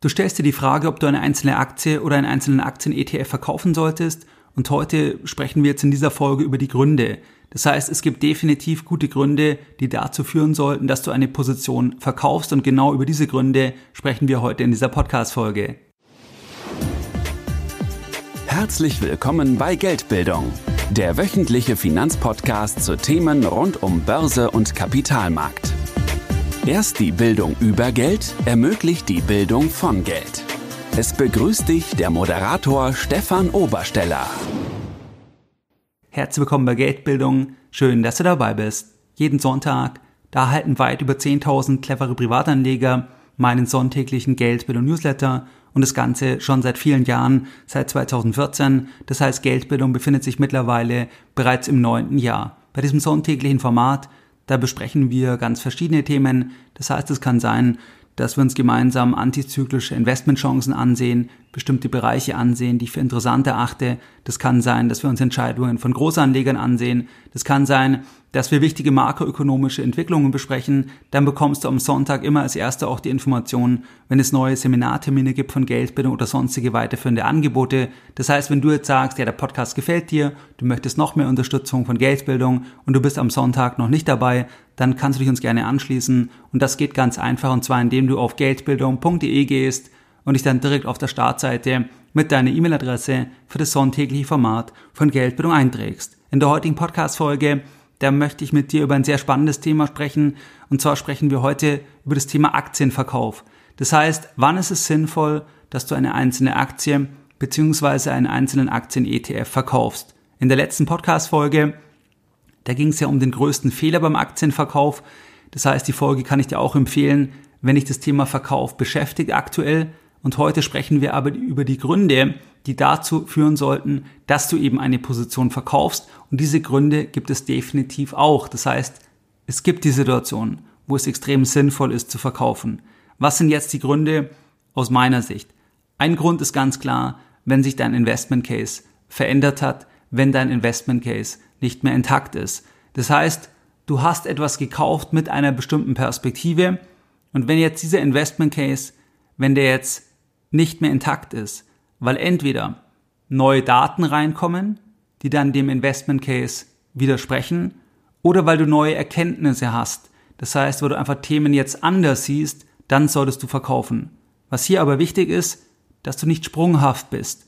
Du stellst dir die Frage, ob du eine einzelne Aktie oder einen einzelnen Aktien-ETF verkaufen solltest und heute sprechen wir jetzt in dieser Folge über die Gründe. Das heißt, es gibt definitiv gute Gründe, die dazu führen sollten, dass du eine Position verkaufst und genau über diese Gründe sprechen wir heute in dieser Podcast-Folge. Herzlich willkommen bei Geldbildung, der wöchentliche Finanzpodcast zu Themen rund um Börse und Kapitalmarkt. Erst die Bildung über Geld ermöglicht die Bildung von Geld. Es begrüßt dich der Moderator Stefan Obersteller. Herzlich willkommen bei Geldbildung. Schön, dass du dabei bist. Jeden Sonntag, da halten weit über 10.000 clevere Privatanleger meinen sonntäglichen Geldbildung Newsletter und das Ganze schon seit vielen Jahren, seit 2014. Das heißt, Geldbildung befindet sich mittlerweile bereits im neunten Jahr. Bei diesem sonntäglichen Format da besprechen wir ganz verschiedene Themen. Das heißt, es kann sein, dass wir uns gemeinsam antizyklische Investmentchancen ansehen, bestimmte Bereiche ansehen, die ich für interessant erachte. Das kann sein, dass wir uns Entscheidungen von Großanlegern ansehen. Das kann sein, dass wir wichtige makroökonomische Entwicklungen besprechen. Dann bekommst du am Sonntag immer als Erster auch die Informationen, wenn es neue Seminartermine gibt von Geldbildung oder sonstige weiterführende Angebote. Das heißt, wenn du jetzt sagst, ja, der Podcast gefällt dir, du möchtest noch mehr Unterstützung von Geldbildung und du bist am Sonntag noch nicht dabei, dann kannst du dich uns gerne anschließen. Und das geht ganz einfach und zwar indem du auf geldbildung.de gehst und dich dann direkt auf der Startseite mit deiner E-Mail-Adresse für das sonntägliche Format von Geldbildung einträgst. In der heutigen Podcast-Folge, da möchte ich mit dir über ein sehr spannendes Thema sprechen. Und zwar sprechen wir heute über das Thema Aktienverkauf. Das heißt, wann ist es sinnvoll, dass du eine einzelne Aktie bzw. einen einzelnen Aktien-ETF verkaufst? In der letzten Podcast-Folge da ging es ja um den größten Fehler beim Aktienverkauf. Das heißt, die Folge kann ich dir auch empfehlen, wenn dich das Thema Verkauf beschäftigt aktuell. Und heute sprechen wir aber über die Gründe, die dazu führen sollten, dass du eben eine Position verkaufst. Und diese Gründe gibt es definitiv auch. Das heißt, es gibt die Situation, wo es extrem sinnvoll ist zu verkaufen. Was sind jetzt die Gründe aus meiner Sicht? Ein Grund ist ganz klar, wenn sich dein Investment Case verändert hat, wenn dein Investment Case nicht mehr intakt ist. Das heißt, du hast etwas gekauft mit einer bestimmten Perspektive und wenn jetzt dieser Investment Case, wenn der jetzt nicht mehr intakt ist, weil entweder neue Daten reinkommen, die dann dem Investment Case widersprechen, oder weil du neue Erkenntnisse hast. Das heißt, weil du einfach Themen jetzt anders siehst, dann solltest du verkaufen. Was hier aber wichtig ist, dass du nicht sprunghaft bist.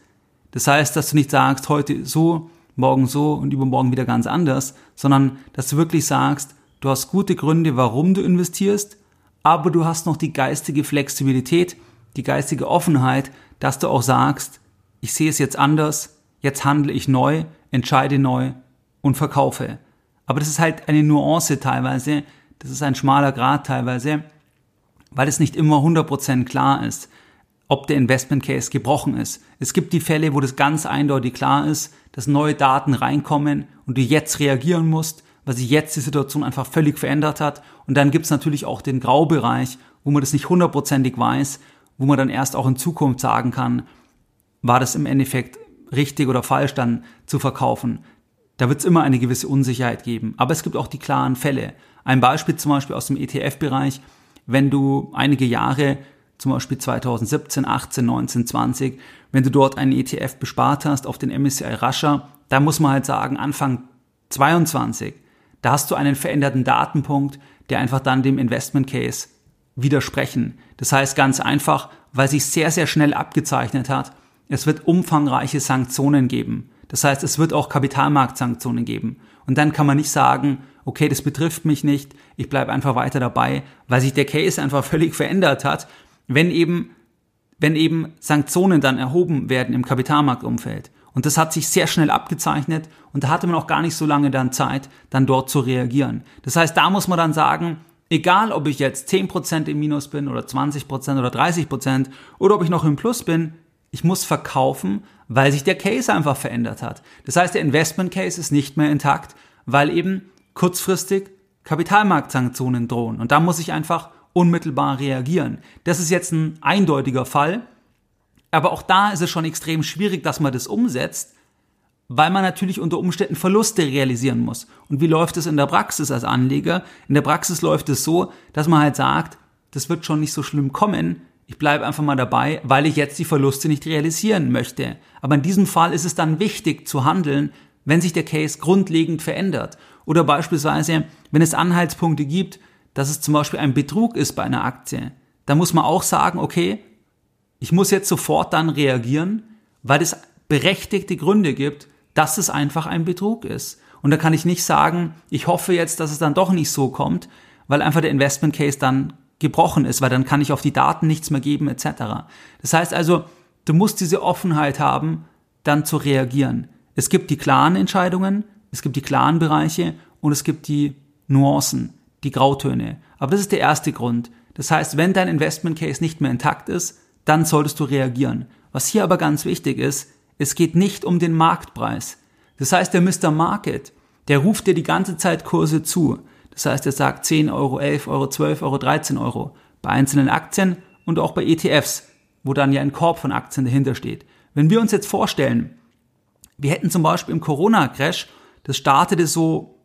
Das heißt, dass du nicht sagst, heute so, morgen so und übermorgen wieder ganz anders, sondern dass du wirklich sagst, du hast gute Gründe, warum du investierst, aber du hast noch die geistige Flexibilität, die geistige Offenheit, dass du auch sagst, ich sehe es jetzt anders, jetzt handle ich neu, entscheide neu und verkaufe. Aber das ist halt eine Nuance teilweise, das ist ein schmaler Grad teilweise, weil es nicht immer 100% klar ist ob der Investment Case gebrochen ist. Es gibt die Fälle, wo das ganz eindeutig klar ist, dass neue Daten reinkommen und du jetzt reagieren musst, weil sich jetzt die Situation einfach völlig verändert hat. Und dann gibt es natürlich auch den Graubereich, wo man das nicht hundertprozentig weiß, wo man dann erst auch in Zukunft sagen kann, war das im Endeffekt richtig oder falsch dann zu verkaufen. Da wird es immer eine gewisse Unsicherheit geben. Aber es gibt auch die klaren Fälle. Ein Beispiel zum Beispiel aus dem ETF-Bereich, wenn du einige Jahre zum Beispiel 2017, 18, 19, 20, wenn du dort einen ETF bespart hast auf den MSCI Russia, da muss man halt sagen, Anfang 22, da hast du einen veränderten Datenpunkt, der einfach dann dem Investment Case widersprechen. Das heißt ganz einfach, weil sich sehr, sehr schnell abgezeichnet hat, es wird umfangreiche Sanktionen geben. Das heißt, es wird auch Kapitalmarktsanktionen geben. Und dann kann man nicht sagen, okay, das betrifft mich nicht, ich bleibe einfach weiter dabei, weil sich der Case einfach völlig verändert hat wenn eben, wenn eben Sanktionen dann erhoben werden im Kapitalmarktumfeld. Und das hat sich sehr schnell abgezeichnet und da hatte man auch gar nicht so lange dann Zeit, dann dort zu reagieren. Das heißt, da muss man dann sagen, egal ob ich jetzt 10% im Minus bin oder 20% oder 30% oder ob ich noch im Plus bin, ich muss verkaufen, weil sich der Case einfach verändert hat. Das heißt, der Investment Case ist nicht mehr intakt, weil eben kurzfristig Kapitalmarktsanktionen drohen. Und da muss ich einfach unmittelbar reagieren. Das ist jetzt ein eindeutiger Fall, aber auch da ist es schon extrem schwierig, dass man das umsetzt, weil man natürlich unter Umständen Verluste realisieren muss. Und wie läuft es in der Praxis als Anleger? In der Praxis läuft es so, dass man halt sagt, das wird schon nicht so schlimm kommen. ich bleibe einfach mal dabei, weil ich jetzt die Verluste nicht realisieren möchte. Aber in diesem Fall ist es dann wichtig zu handeln, wenn sich der Case grundlegend verändert. Oder beispielsweise, wenn es Anhaltspunkte gibt, dass es zum Beispiel ein Betrug ist bei einer Aktie. Da muss man auch sagen, okay, ich muss jetzt sofort dann reagieren, weil es berechtigte Gründe gibt, dass es einfach ein Betrug ist. Und da kann ich nicht sagen, ich hoffe jetzt, dass es dann doch nicht so kommt, weil einfach der Investment Case dann gebrochen ist, weil dann kann ich auf die Daten nichts mehr geben etc. Das heißt also, du musst diese Offenheit haben, dann zu reagieren. Es gibt die klaren Entscheidungen, es gibt die klaren Bereiche und es gibt die Nuancen, die Grautöne. Aber das ist der erste Grund. Das heißt, wenn dein Investment Case nicht mehr intakt ist, dann solltest du reagieren. Was hier aber ganz wichtig ist, es geht nicht um den Marktpreis. Das heißt, der Mr. Market, der ruft dir die ganze Zeit Kurse zu. Das heißt, er sagt 10 Euro, 11 Euro, 12 Euro, 13 Euro. Bei einzelnen Aktien und auch bei ETFs, wo dann ja ein Korb von Aktien dahinter steht. Wenn wir uns jetzt vorstellen, wir hätten zum Beispiel im Corona-Crash, das startete so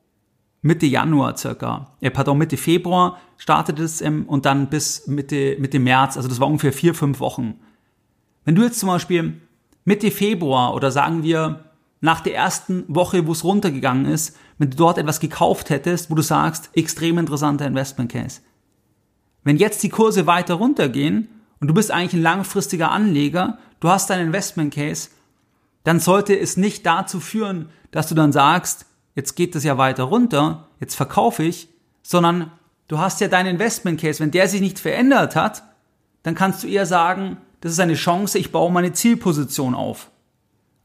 Mitte Januar circa, äh, pardon, Mitte Februar startete es ähm, und dann bis Mitte, Mitte März, also das war ungefähr vier, fünf Wochen. Wenn du jetzt zum Beispiel Mitte Februar oder sagen wir nach der ersten Woche, wo es runtergegangen ist, wenn du dort etwas gekauft hättest, wo du sagst, extrem interessanter Investment Case. Wenn jetzt die Kurse weiter runtergehen und du bist eigentlich ein langfristiger Anleger, du hast deinen Investment Case, dann sollte es nicht dazu führen, dass du dann sagst, jetzt geht das ja weiter runter, jetzt verkaufe ich, sondern du hast ja deinen Investment Case, wenn der sich nicht verändert hat, dann kannst du eher sagen, das ist eine Chance, ich baue meine Zielposition auf.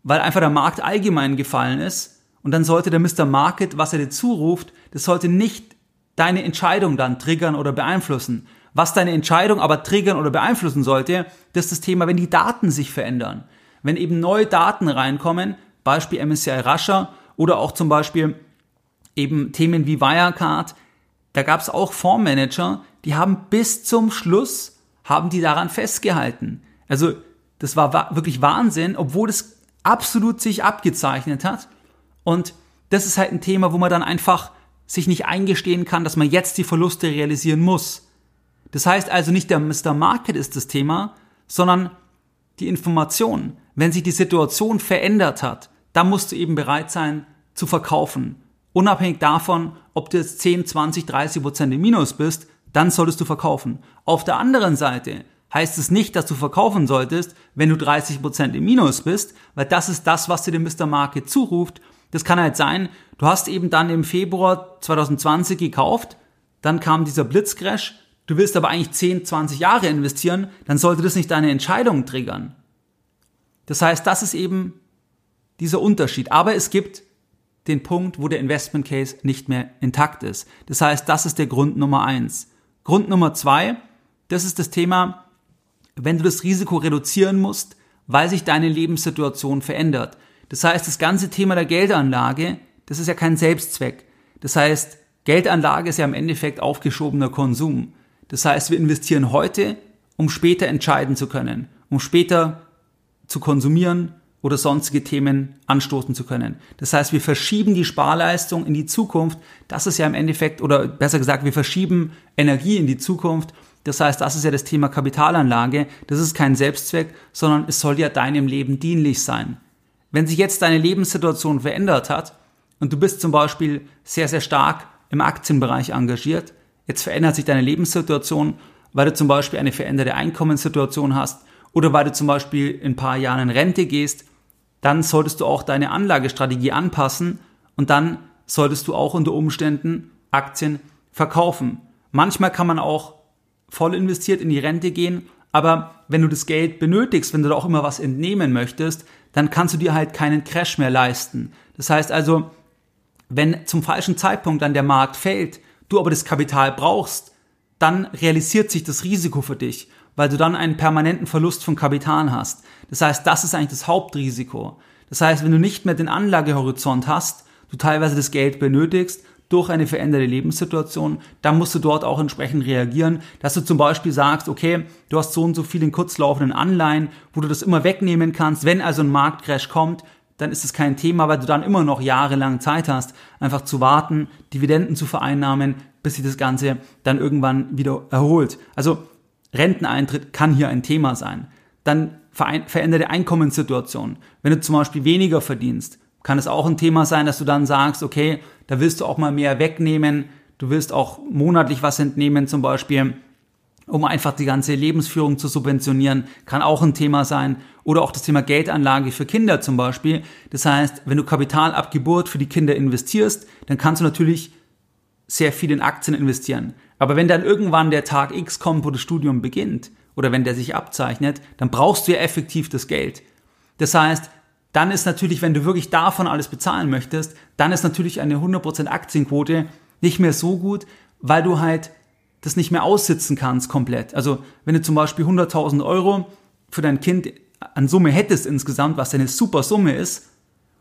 Weil einfach der Markt allgemein gefallen ist und dann sollte der Mr. Market, was er dir zuruft, das sollte nicht deine Entscheidung dann triggern oder beeinflussen. Was deine Entscheidung aber triggern oder beeinflussen sollte, das ist das Thema, wenn die Daten sich verändern. Wenn eben neue Daten reinkommen, Beispiel MSCI Russia oder auch zum Beispiel eben Themen wie Wirecard, da gab es auch Fondsmanager, die haben bis zum Schluss, haben die daran festgehalten. Also das war wirklich Wahnsinn, obwohl es absolut sich abgezeichnet hat. Und das ist halt ein Thema, wo man dann einfach sich nicht eingestehen kann, dass man jetzt die Verluste realisieren muss. Das heißt also nicht der Mr. Market ist das Thema, sondern die Information. Wenn sich die Situation verändert hat, dann musst du eben bereit sein zu verkaufen. Unabhängig davon, ob du jetzt 10, 20, 30 Prozent im Minus bist, dann solltest du verkaufen. Auf der anderen Seite heißt es nicht, dass du verkaufen solltest, wenn du 30 Prozent im Minus bist, weil das ist das, was dir der Mr. Market zuruft. Das kann halt sein, du hast eben dann im Februar 2020 gekauft, dann kam dieser Blitzcrash, du willst aber eigentlich 10, 20 Jahre investieren, dann sollte das nicht deine Entscheidung triggern. Das heißt, das ist eben dieser Unterschied. Aber es gibt den Punkt, wo der Investment Case nicht mehr intakt ist. Das heißt, das ist der Grund Nummer eins. Grund Nummer zwei, das ist das Thema, wenn du das Risiko reduzieren musst, weil sich deine Lebenssituation verändert. Das heißt, das ganze Thema der Geldanlage, das ist ja kein Selbstzweck. Das heißt, Geldanlage ist ja im Endeffekt aufgeschobener Konsum. Das heißt, wir investieren heute, um später entscheiden zu können, um später zu konsumieren oder sonstige Themen anstoßen zu können. Das heißt, wir verschieben die Sparleistung in die Zukunft. Das ist ja im Endeffekt, oder besser gesagt, wir verschieben Energie in die Zukunft. Das heißt, das ist ja das Thema Kapitalanlage. Das ist kein Selbstzweck, sondern es soll ja deinem Leben dienlich sein. Wenn sich jetzt deine Lebenssituation verändert hat und du bist zum Beispiel sehr, sehr stark im Aktienbereich engagiert, jetzt verändert sich deine Lebenssituation, weil du zum Beispiel eine veränderte Einkommenssituation hast oder weil du zum Beispiel in ein paar Jahren in Rente gehst, dann solltest du auch deine Anlagestrategie anpassen und dann solltest du auch unter Umständen Aktien verkaufen. Manchmal kann man auch voll investiert in die Rente gehen, aber wenn du das Geld benötigst, wenn du da auch immer was entnehmen möchtest, dann kannst du dir halt keinen Crash mehr leisten. Das heißt also, wenn zum falschen Zeitpunkt dann der Markt fällt, du aber das Kapital brauchst, dann realisiert sich das Risiko für dich weil du dann einen permanenten Verlust von Kapital hast. Das heißt, das ist eigentlich das Hauptrisiko. Das heißt, wenn du nicht mehr den Anlagehorizont hast, du teilweise das Geld benötigst durch eine veränderte Lebenssituation, dann musst du dort auch entsprechend reagieren, dass du zum Beispiel sagst, okay, du hast so und so viel in kurzlaufenden Anleihen, wo du das immer wegnehmen kannst. Wenn also ein Marktcrash kommt, dann ist es kein Thema, weil du dann immer noch jahrelang Zeit hast, einfach zu warten, Dividenden zu vereinnahmen, bis sich das Ganze dann irgendwann wieder erholt. Also Renteneintritt kann hier ein Thema sein. Dann veränderte Einkommenssituation. Wenn du zum Beispiel weniger verdienst, kann es auch ein Thema sein, dass du dann sagst, okay, da willst du auch mal mehr wegnehmen, du willst auch monatlich was entnehmen zum Beispiel, um einfach die ganze Lebensführung zu subventionieren, kann auch ein Thema sein. Oder auch das Thema Geldanlage für Kinder zum Beispiel. Das heißt, wenn du Kapital ab Geburt für die Kinder investierst, dann kannst du natürlich sehr viel in Aktien investieren. Aber wenn dann irgendwann der Tag X kommt, wo das Studium beginnt, oder wenn der sich abzeichnet, dann brauchst du ja effektiv das Geld. Das heißt, dann ist natürlich, wenn du wirklich davon alles bezahlen möchtest, dann ist natürlich eine 100% Aktienquote nicht mehr so gut, weil du halt das nicht mehr aussitzen kannst komplett. Also wenn du zum Beispiel 100.000 Euro für dein Kind an Summe hättest insgesamt, was eine super Summe ist,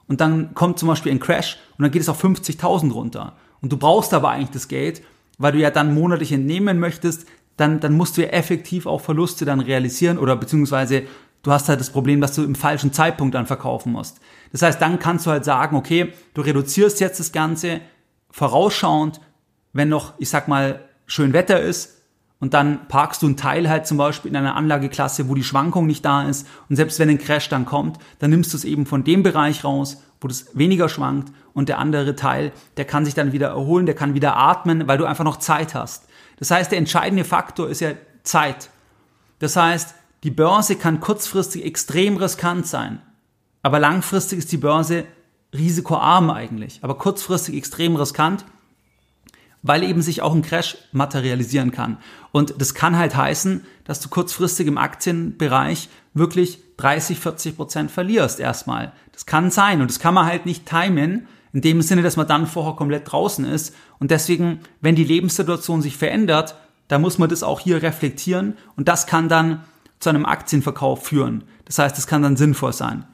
und dann kommt zum Beispiel ein Crash und dann geht es auf 50.000 runter. Und du brauchst aber eigentlich das Geld, weil du ja dann monatlich entnehmen möchtest, dann, dann musst du ja effektiv auch Verluste dann realisieren oder beziehungsweise du hast halt das Problem, dass du im falschen Zeitpunkt dann verkaufen musst. Das heißt, dann kannst du halt sagen, okay, du reduzierst jetzt das Ganze vorausschauend, wenn noch, ich sag mal, schön Wetter ist und dann parkst du einen Teil halt zum Beispiel in einer Anlageklasse, wo die Schwankung nicht da ist und selbst wenn ein Crash dann kommt, dann nimmst du es eben von dem Bereich raus, wo das weniger schwankt und der andere Teil, der kann sich dann wieder erholen, der kann wieder atmen, weil du einfach noch Zeit hast. Das heißt, der entscheidende Faktor ist ja Zeit. Das heißt, die Börse kann kurzfristig extrem riskant sein, aber langfristig ist die Börse risikoarm eigentlich, aber kurzfristig extrem riskant weil eben sich auch ein Crash materialisieren kann. Und das kann halt heißen, dass du kurzfristig im Aktienbereich wirklich 30, 40 Prozent verlierst erstmal. Das kann sein und das kann man halt nicht timen, in dem Sinne, dass man dann vorher komplett draußen ist. Und deswegen, wenn die Lebenssituation sich verändert, da muss man das auch hier reflektieren und das kann dann zu einem Aktienverkauf führen. Das heißt, es kann dann sinnvoll sein.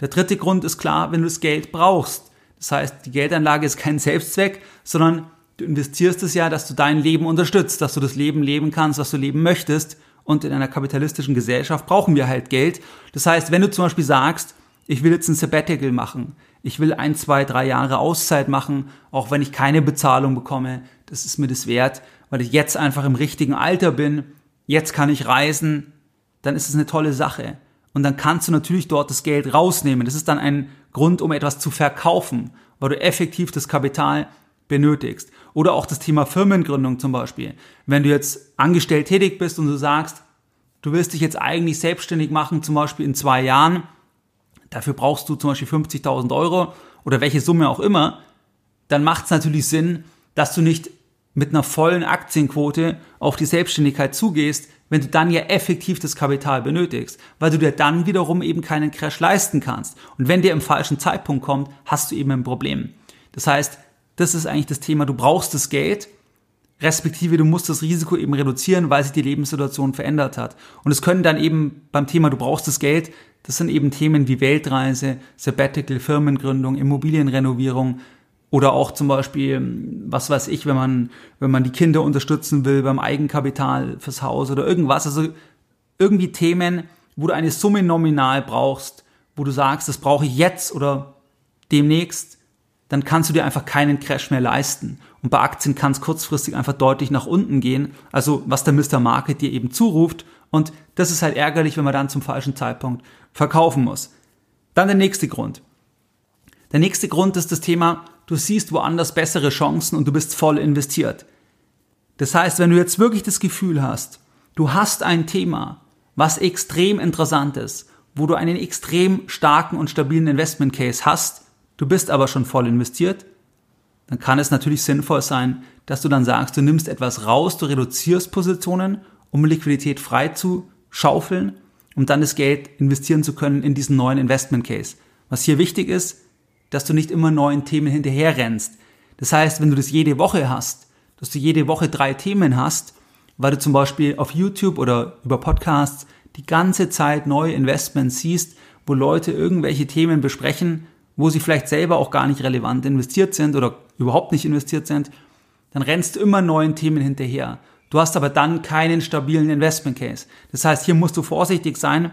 Der dritte Grund ist klar, wenn du das Geld brauchst. Das heißt, die Geldanlage ist kein Selbstzweck, sondern Du investierst es ja, dass du dein Leben unterstützt, dass du das Leben leben kannst, was du leben möchtest. Und in einer kapitalistischen Gesellschaft brauchen wir halt Geld. Das heißt, wenn du zum Beispiel sagst, ich will jetzt ein Sabbatical machen, ich will ein, zwei, drei Jahre Auszeit machen, auch wenn ich keine Bezahlung bekomme, das ist mir das wert, weil ich jetzt einfach im richtigen Alter bin, jetzt kann ich reisen, dann ist es eine tolle Sache. Und dann kannst du natürlich dort das Geld rausnehmen. Das ist dann ein Grund, um etwas zu verkaufen, weil du effektiv das Kapital benötigst. Oder auch das Thema Firmengründung zum Beispiel. Wenn du jetzt angestellt tätig bist und du sagst, du willst dich jetzt eigentlich selbstständig machen, zum Beispiel in zwei Jahren, dafür brauchst du zum Beispiel 50.000 Euro oder welche Summe auch immer, dann macht es natürlich Sinn, dass du nicht mit einer vollen Aktienquote auf die Selbstständigkeit zugehst, wenn du dann ja effektiv das Kapital benötigst, weil du dir dann wiederum eben keinen Crash leisten kannst. Und wenn der im falschen Zeitpunkt kommt, hast du eben ein Problem. Das heißt, das ist eigentlich das Thema. Du brauchst das Geld, respektive du musst das Risiko eben reduzieren, weil sich die Lebenssituation verändert hat. Und es können dann eben beim Thema, du brauchst das Geld, das sind eben Themen wie Weltreise, Sabbatical, Firmengründung, Immobilienrenovierung oder auch zum Beispiel, was weiß ich, wenn man, wenn man die Kinder unterstützen will beim Eigenkapital fürs Haus oder irgendwas. Also irgendwie Themen, wo du eine Summe nominal brauchst, wo du sagst, das brauche ich jetzt oder demnächst dann kannst du dir einfach keinen Crash mehr leisten. Und bei Aktien kann es kurzfristig einfach deutlich nach unten gehen, also was der Mr. Market dir eben zuruft. Und das ist halt ärgerlich, wenn man dann zum falschen Zeitpunkt verkaufen muss. Dann der nächste Grund. Der nächste Grund ist das Thema, du siehst woanders bessere Chancen und du bist voll investiert. Das heißt, wenn du jetzt wirklich das Gefühl hast, du hast ein Thema, was extrem interessant ist, wo du einen extrem starken und stabilen Investment Case hast, du bist aber schon voll investiert, dann kann es natürlich sinnvoll sein, dass du dann sagst, du nimmst etwas raus, du reduzierst Positionen, um Liquidität frei zu schaufeln, um dann das Geld investieren zu können in diesen neuen Investment Case. Was hier wichtig ist, dass du nicht immer neuen Themen hinterher rennst. Das heißt, wenn du das jede Woche hast, dass du jede Woche drei Themen hast, weil du zum Beispiel auf YouTube oder über Podcasts die ganze Zeit neue Investments siehst, wo Leute irgendwelche Themen besprechen, wo sie vielleicht selber auch gar nicht relevant investiert sind oder überhaupt nicht investiert sind, dann rennst du immer neuen Themen hinterher. Du hast aber dann keinen stabilen Investment Case. Das heißt, hier musst du vorsichtig sein,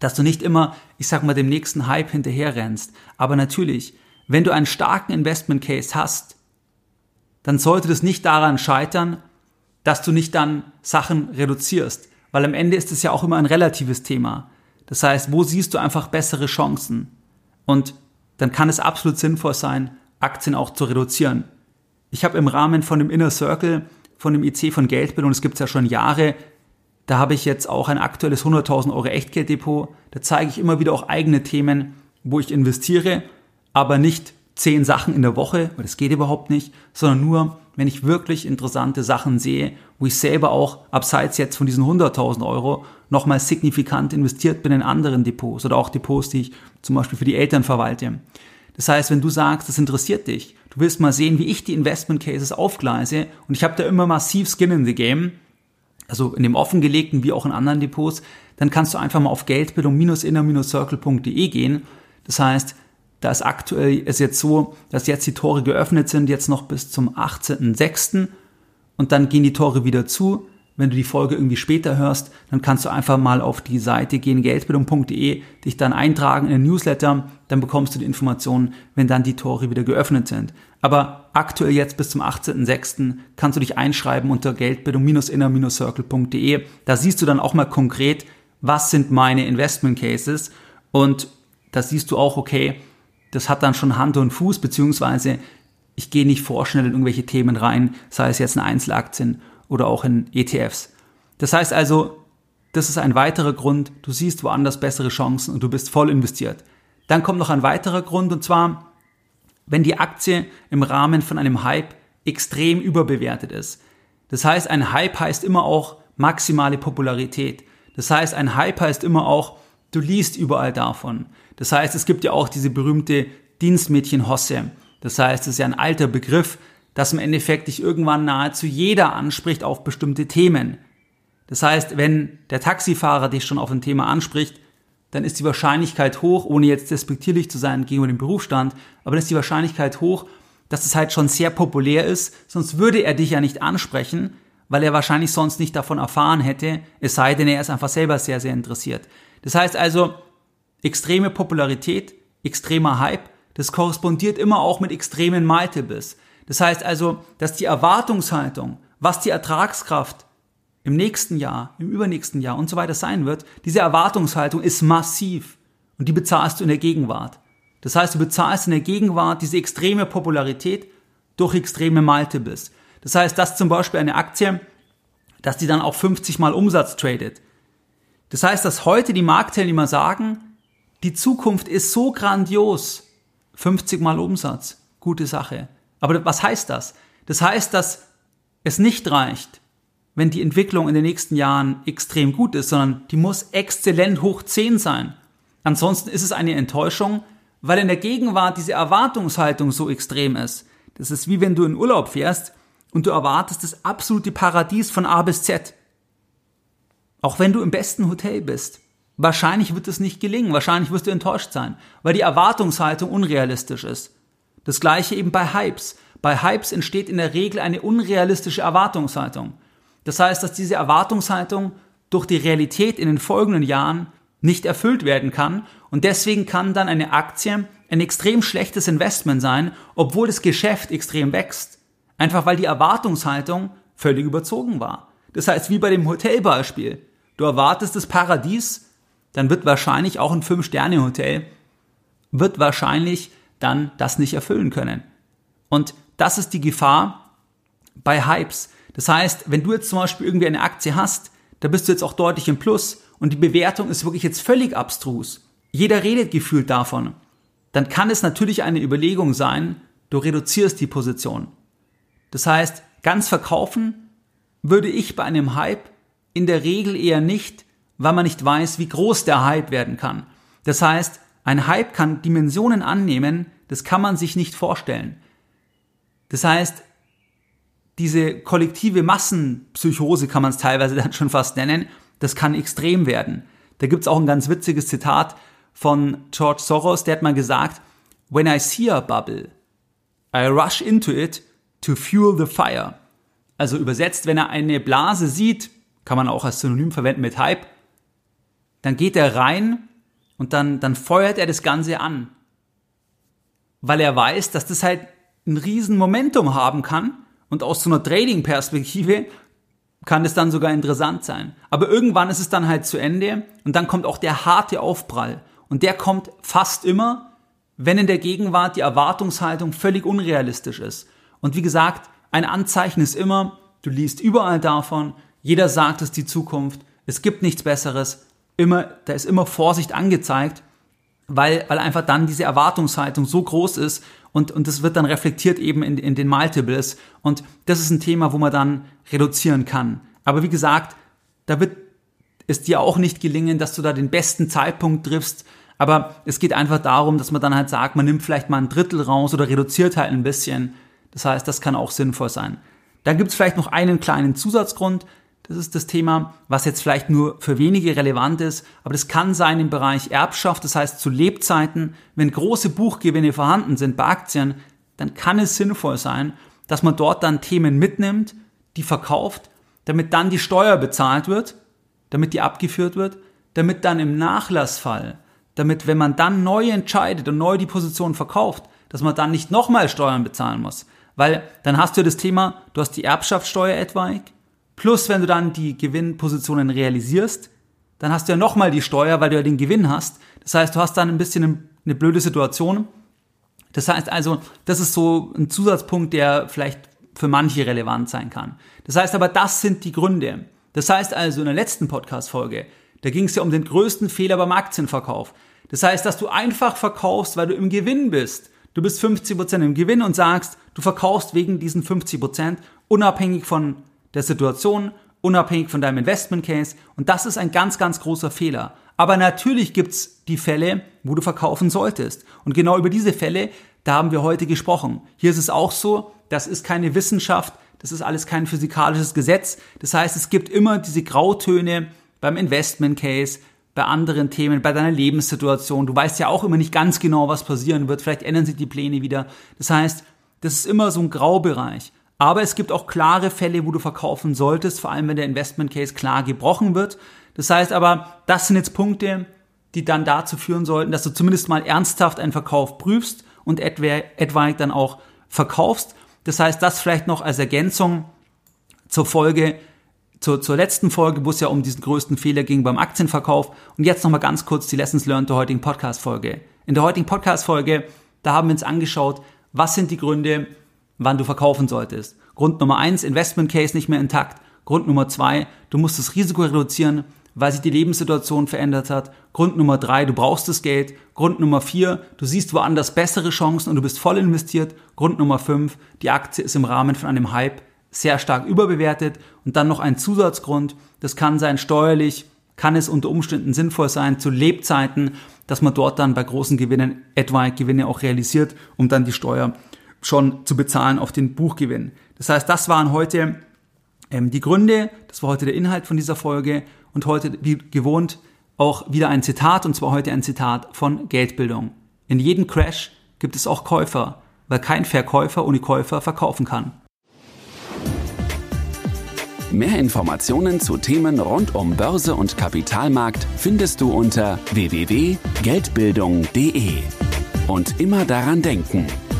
dass du nicht immer, ich sag mal, dem nächsten Hype hinterher rennst. Aber natürlich, wenn du einen starken Investment Case hast, dann sollte das nicht daran scheitern, dass du nicht dann Sachen reduzierst, weil am Ende ist es ja auch immer ein relatives Thema. Das heißt, wo siehst du einfach bessere Chancen? Und dann kann es absolut sinnvoll sein, Aktien auch zu reduzieren. Ich habe im Rahmen von dem Inner Circle, von dem IC von Geldbildung, das gibt es ja schon Jahre, da habe ich jetzt auch ein aktuelles 100.000 Euro Echtgelddepot. Da zeige ich immer wieder auch eigene Themen, wo ich investiere, aber nicht zehn Sachen in der Woche, weil das geht überhaupt nicht, sondern nur, wenn ich wirklich interessante Sachen sehe, wo ich selber auch abseits jetzt von diesen 100.000 Euro nochmal signifikant investiert bin in anderen Depots oder auch Depots, die ich zum Beispiel für die Eltern verwalte. Das heißt, wenn du sagst, das interessiert dich, du willst mal sehen, wie ich die Investment Cases aufgleise und ich habe da immer massiv Skin in the Game, also in dem offengelegten wie auch in anderen Depots, dann kannst du einfach mal auf geldbildung-inner-circle.de gehen. Das heißt, da ist aktuell ist jetzt so, dass jetzt die Tore geöffnet sind, jetzt noch bis zum 18.06. und dann gehen die Tore wieder zu. Wenn du die Folge irgendwie später hörst, dann kannst du einfach mal auf die Seite gehen, geldbildung.de, dich dann eintragen in den Newsletter, dann bekommst du die Informationen, wenn dann die Tore wieder geöffnet sind. Aber aktuell jetzt bis zum 18.06. kannst du dich einschreiben unter geldbildung-inner-circle.de. Da siehst du dann auch mal konkret, was sind meine Investment Cases und da siehst du auch, okay, das hat dann schon Hand und Fuß, beziehungsweise ich gehe nicht vorschnell in irgendwelche Themen rein, sei es jetzt in Einzelaktien oder auch in ETFs. Das heißt also, das ist ein weiterer Grund, du siehst woanders bessere Chancen und du bist voll investiert. Dann kommt noch ein weiterer Grund und zwar, wenn die Aktie im Rahmen von einem Hype extrem überbewertet ist. Das heißt, ein Hype heißt immer auch maximale Popularität. Das heißt, ein Hype heißt immer auch, du liest überall davon. Das heißt, es gibt ja auch diese berühmte Dienstmädchen-Hosse. Das heißt, es ist ja ein alter Begriff, dass im Endeffekt dich irgendwann nahezu jeder anspricht auf bestimmte Themen. Das heißt, wenn der Taxifahrer dich schon auf ein Thema anspricht, dann ist die Wahrscheinlichkeit hoch, ohne jetzt despektierlich zu sein gegenüber dem Berufsstand, aber dann ist die Wahrscheinlichkeit hoch, dass es halt schon sehr populär ist, sonst würde er dich ja nicht ansprechen, weil er wahrscheinlich sonst nicht davon erfahren hätte, es sei denn, er ist einfach selber sehr, sehr interessiert. Das heißt also, extreme Popularität, extremer Hype, das korrespondiert immer auch mit extremen Multiples. Das heißt also, dass die Erwartungshaltung, was die Ertragskraft im nächsten Jahr, im übernächsten Jahr und so weiter sein wird, diese Erwartungshaltung ist massiv und die bezahlst du in der Gegenwart. Das heißt, du bezahlst in der Gegenwart diese extreme Popularität durch extreme Multiples. Das heißt, dass zum Beispiel eine Aktie, dass die dann auch 50 mal Umsatz tradet. Das heißt, dass heute die Marktteilnehmer sagen, die Zukunft ist so grandios, 50 mal Umsatz, gute Sache. Aber was heißt das? Das heißt, dass es nicht reicht, wenn die Entwicklung in den nächsten Jahren extrem gut ist, sondern die muss exzellent hoch 10 sein. Ansonsten ist es eine Enttäuschung, weil in der Gegenwart diese Erwartungshaltung so extrem ist. Das ist wie wenn du in Urlaub fährst und du erwartest das absolute Paradies von A bis Z. Auch wenn du im besten Hotel bist. Wahrscheinlich wird es nicht gelingen, wahrscheinlich wirst du enttäuscht sein, weil die Erwartungshaltung unrealistisch ist. Das gleiche eben bei Hypes. Bei Hypes entsteht in der Regel eine unrealistische Erwartungshaltung. Das heißt, dass diese Erwartungshaltung durch die Realität in den folgenden Jahren nicht erfüllt werden kann und deswegen kann dann eine Aktie ein extrem schlechtes Investment sein, obwohl das Geschäft extrem wächst. Einfach weil die Erwartungshaltung völlig überzogen war. Das heißt, wie bei dem Hotelbeispiel. Du erwartest das Paradies, dann wird wahrscheinlich auch ein Fünf-Sterne-Hotel, wird wahrscheinlich dann das nicht erfüllen können. Und das ist die Gefahr bei Hypes. Das heißt, wenn du jetzt zum Beispiel irgendwie eine Aktie hast, da bist du jetzt auch deutlich im Plus und die Bewertung ist wirklich jetzt völlig abstrus. Jeder redet gefühlt davon. Dann kann es natürlich eine Überlegung sein, du reduzierst die Position. Das heißt, ganz verkaufen würde ich bei einem Hype in der Regel eher nicht, weil man nicht weiß, wie groß der Hype werden kann. Das heißt, ein Hype kann Dimensionen annehmen, das kann man sich nicht vorstellen. Das heißt, diese kollektive Massenpsychose kann man es teilweise dann schon fast nennen, das kann extrem werden. Da gibt's auch ein ganz witziges Zitat von George Soros, der hat mal gesagt, When I see a bubble, I rush into it to fuel the fire. Also übersetzt, wenn er eine Blase sieht, kann man auch als Synonym verwenden mit Hype, dann geht er rein und dann, dann feuert er das Ganze an. Weil er weiß, dass das halt ein riesen Momentum haben kann und aus so einer Trading-Perspektive kann es dann sogar interessant sein. Aber irgendwann ist es dann halt zu Ende und dann kommt auch der harte Aufprall. Und der kommt fast immer, wenn in der Gegenwart die Erwartungshaltung völlig unrealistisch ist. Und wie gesagt, ein Anzeichen ist immer, du liest überall davon, jeder sagt es die Zukunft, es gibt nichts Besseres, immer, da ist immer Vorsicht angezeigt, weil, weil einfach dann diese Erwartungshaltung so groß ist und, und das wird dann reflektiert eben in, in den Multiples und das ist ein Thema, wo man dann reduzieren kann. Aber wie gesagt, da wird es dir auch nicht gelingen, dass du da den besten Zeitpunkt triffst, aber es geht einfach darum, dass man dann halt sagt, man nimmt vielleicht mal ein Drittel raus oder reduziert halt ein bisschen. Das heißt, das kann auch sinnvoll sein. Dann gibt es vielleicht noch einen kleinen Zusatzgrund, das ist das Thema, was jetzt vielleicht nur für wenige relevant ist, aber das kann sein im Bereich Erbschaft, das heißt zu Lebzeiten, wenn große Buchgewinne vorhanden sind bei Aktien, dann kann es sinnvoll sein, dass man dort dann Themen mitnimmt, die verkauft, damit dann die Steuer bezahlt wird, damit die abgeführt wird, damit dann im Nachlassfall, damit wenn man dann neu entscheidet und neu die Position verkauft, dass man dann nicht nochmal Steuern bezahlen muss. Weil dann hast du das Thema, du hast die Erbschaftssteuer etwaig, Plus, wenn du dann die Gewinnpositionen realisierst, dann hast du ja nochmal die Steuer, weil du ja den Gewinn hast. Das heißt, du hast dann ein bisschen eine blöde Situation. Das heißt also, das ist so ein Zusatzpunkt, der vielleicht für manche relevant sein kann. Das heißt aber, das sind die Gründe. Das heißt also, in der letzten Podcast-Folge, da ging es ja um den größten Fehler beim Aktienverkauf. Das heißt, dass du einfach verkaufst, weil du im Gewinn bist. Du bist 50% im Gewinn und sagst, du verkaufst wegen diesen 50%, unabhängig von der Situation, unabhängig von deinem Investment Case. Und das ist ein ganz, ganz großer Fehler. Aber natürlich gibt's die Fälle, wo du verkaufen solltest. Und genau über diese Fälle, da haben wir heute gesprochen. Hier ist es auch so, das ist keine Wissenschaft, das ist alles kein physikalisches Gesetz. Das heißt, es gibt immer diese Grautöne beim Investment Case, bei anderen Themen, bei deiner Lebenssituation. Du weißt ja auch immer nicht ganz genau, was passieren wird. Vielleicht ändern sich die Pläne wieder. Das heißt, das ist immer so ein Graubereich. Aber es gibt auch klare Fälle, wo du verkaufen solltest, vor allem wenn der Investment Case klar gebrochen wird. Das heißt aber, das sind jetzt Punkte, die dann dazu führen sollten, dass du zumindest mal ernsthaft einen Verkauf prüfst und etwaig dann auch verkaufst. Das heißt, das vielleicht noch als Ergänzung zur Folge, zur, zur letzten Folge, wo es ja um diesen größten Fehler ging beim Aktienverkauf. Und jetzt nochmal ganz kurz die Lessons learned der heutigen Podcast-Folge. In der heutigen Podcast-Folge, da haben wir uns angeschaut, was sind die Gründe, wann du verkaufen solltest. Grund Nummer eins, Investment Case nicht mehr intakt. Grund Nummer zwei, du musst das Risiko reduzieren, weil sich die Lebenssituation verändert hat. Grund Nummer drei, du brauchst das Geld. Grund Nummer vier, du siehst woanders bessere Chancen und du bist voll investiert. Grund Nummer fünf, die Aktie ist im Rahmen von einem Hype sehr stark überbewertet. Und dann noch ein Zusatzgrund, das kann sein steuerlich, kann es unter Umständen sinnvoll sein, zu Lebzeiten, dass man dort dann bei großen Gewinnen etwaige Gewinne auch realisiert, um dann die Steuer schon zu bezahlen auf den Buchgewinn. Das heißt, das waren heute ähm, die Gründe, das war heute der Inhalt von dieser Folge und heute, wie gewohnt, auch wieder ein Zitat und zwar heute ein Zitat von Geldbildung. In jedem Crash gibt es auch Käufer, weil kein Verkäufer ohne Käufer verkaufen kann. Mehr Informationen zu Themen rund um Börse und Kapitalmarkt findest du unter www.geldbildung.de. Und immer daran denken,